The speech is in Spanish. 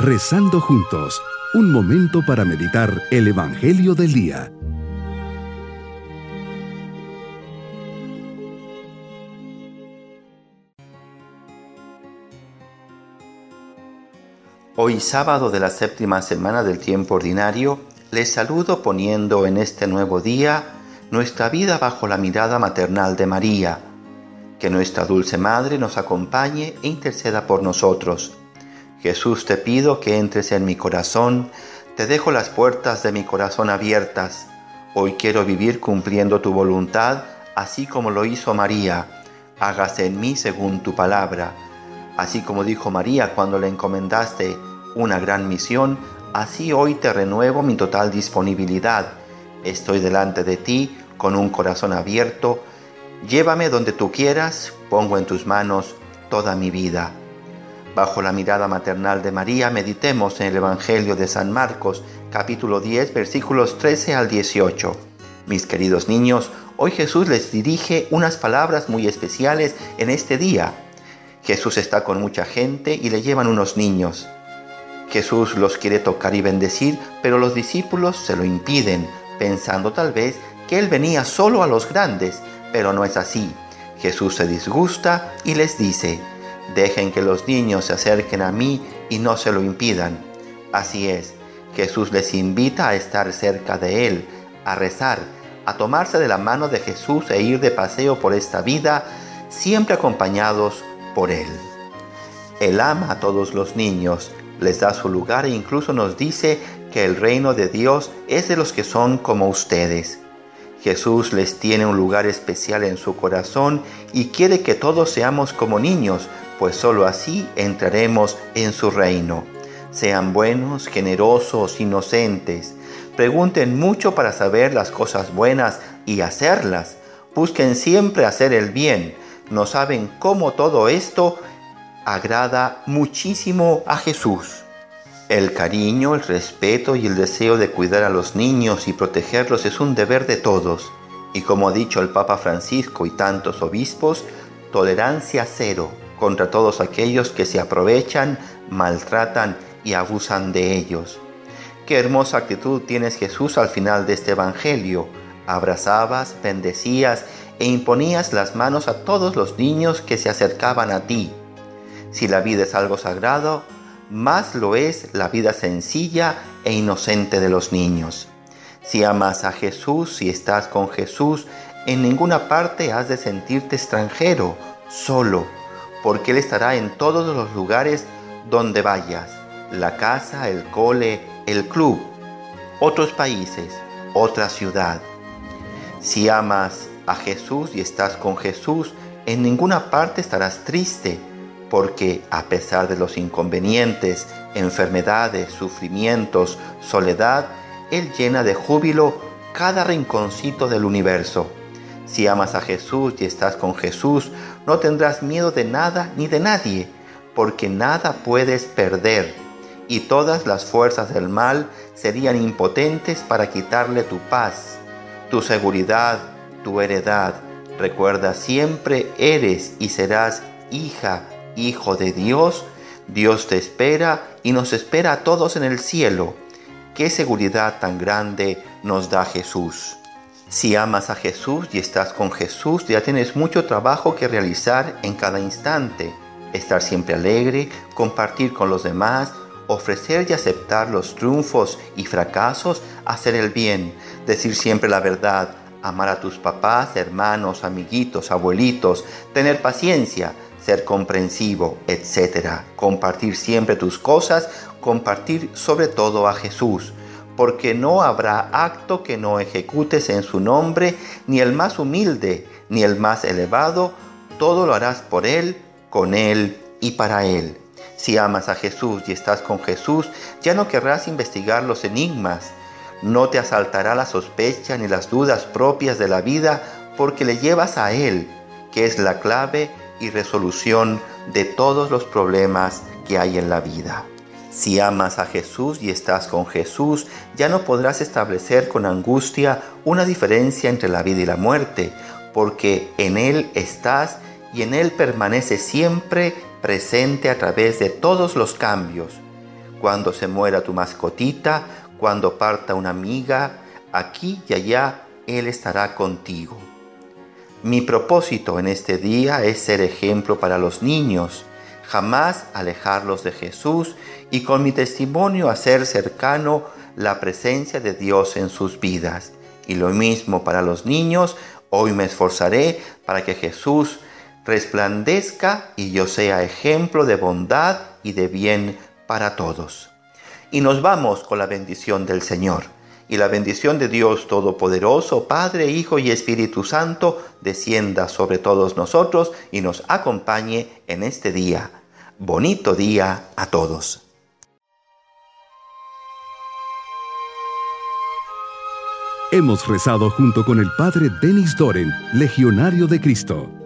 Rezando juntos, un momento para meditar el Evangelio del Día. Hoy sábado de la séptima semana del tiempo ordinario, les saludo poniendo en este nuevo día nuestra vida bajo la mirada maternal de María. Que nuestra dulce Madre nos acompañe e interceda por nosotros. Jesús te pido que entres en mi corazón, te dejo las puertas de mi corazón abiertas. Hoy quiero vivir cumpliendo tu voluntad, así como lo hizo María. Hágase en mí según tu palabra. Así como dijo María cuando le encomendaste una gran misión, así hoy te renuevo mi total disponibilidad. Estoy delante de ti con un corazón abierto. Llévame donde tú quieras, pongo en tus manos toda mi vida. Bajo la mirada maternal de María, meditemos en el Evangelio de San Marcos, capítulo 10, versículos 13 al 18. Mis queridos niños, hoy Jesús les dirige unas palabras muy especiales en este día. Jesús está con mucha gente y le llevan unos niños. Jesús los quiere tocar y bendecir, pero los discípulos se lo impiden, pensando tal vez que Él venía solo a los grandes, pero no es así. Jesús se disgusta y les dice, dejen que los niños se acerquen a mí y no se lo impidan. Así es, Jesús les invita a estar cerca de Él, a rezar, a tomarse de la mano de Jesús e ir de paseo por esta vida, siempre acompañados por Él. Él ama a todos los niños, les da su lugar e incluso nos dice que el reino de Dios es de los que son como ustedes. Jesús les tiene un lugar especial en su corazón y quiere que todos seamos como niños, pues sólo así entraremos en su reino. Sean buenos, generosos, inocentes. Pregunten mucho para saber las cosas buenas y hacerlas. Busquen siempre hacer el bien. No saben cómo todo esto agrada muchísimo a Jesús. El cariño, el respeto y el deseo de cuidar a los niños y protegerlos es un deber de todos. Y como ha dicho el Papa Francisco y tantos obispos, tolerancia cero contra todos aquellos que se aprovechan, maltratan y abusan de ellos. Qué hermosa actitud tienes Jesús al final de este Evangelio. Abrazabas, bendecías e imponías las manos a todos los niños que se acercaban a ti. Si la vida es algo sagrado, más lo es la vida sencilla e inocente de los niños. Si amas a Jesús, si estás con Jesús, en ninguna parte has de sentirte extranjero, solo, porque Él estará en todos los lugares donde vayas, la casa, el cole, el club, otros países, otra ciudad. Si amas a Jesús y estás con Jesús, en ninguna parte estarás triste, porque a pesar de los inconvenientes, enfermedades, sufrimientos, soledad, Él llena de júbilo cada rinconcito del universo. Si amas a Jesús y estás con Jesús, no tendrás miedo de nada ni de nadie, porque nada puedes perder, y todas las fuerzas del mal serían impotentes para quitarle tu paz, tu seguridad, tu heredad. Recuerda siempre eres y serás hija Hijo de Dios, Dios te espera y nos espera a todos en el cielo. Qué seguridad tan grande nos da Jesús. Si amas a Jesús y estás con Jesús, ya tienes mucho trabajo que realizar en cada instante. Estar siempre alegre, compartir con los demás, ofrecer y aceptar los triunfos y fracasos, hacer el bien, decir siempre la verdad, amar a tus papás, hermanos, amiguitos, abuelitos, tener paciencia, ser comprensivo, etc. Compartir siempre tus cosas, compartir sobre todo a Jesús, porque no habrá acto que no ejecutes en su nombre, ni el más humilde, ni el más elevado, todo lo harás por Él, con Él y para Él. Si amas a Jesús y estás con Jesús, ya no querrás investigar los enigmas, no te asaltará la sospecha ni las dudas propias de la vida, porque le llevas a Él, que es la clave y resolución de todos los problemas que hay en la vida. Si amas a Jesús y estás con Jesús, ya no podrás establecer con angustia una diferencia entre la vida y la muerte, porque en Él estás y en Él permanece siempre presente a través de todos los cambios. Cuando se muera tu mascotita, cuando parta una amiga, aquí y allá Él estará contigo. Mi propósito en este día es ser ejemplo para los niños, jamás alejarlos de Jesús y con mi testimonio hacer cercano la presencia de Dios en sus vidas. Y lo mismo para los niños, hoy me esforzaré para que Jesús resplandezca y yo sea ejemplo de bondad y de bien para todos. Y nos vamos con la bendición del Señor. Y la bendición de Dios Todopoderoso, Padre, Hijo y Espíritu Santo, descienda sobre todos nosotros y nos acompañe en este día. Bonito día a todos. Hemos rezado junto con el Padre Denis Doren, Legionario de Cristo.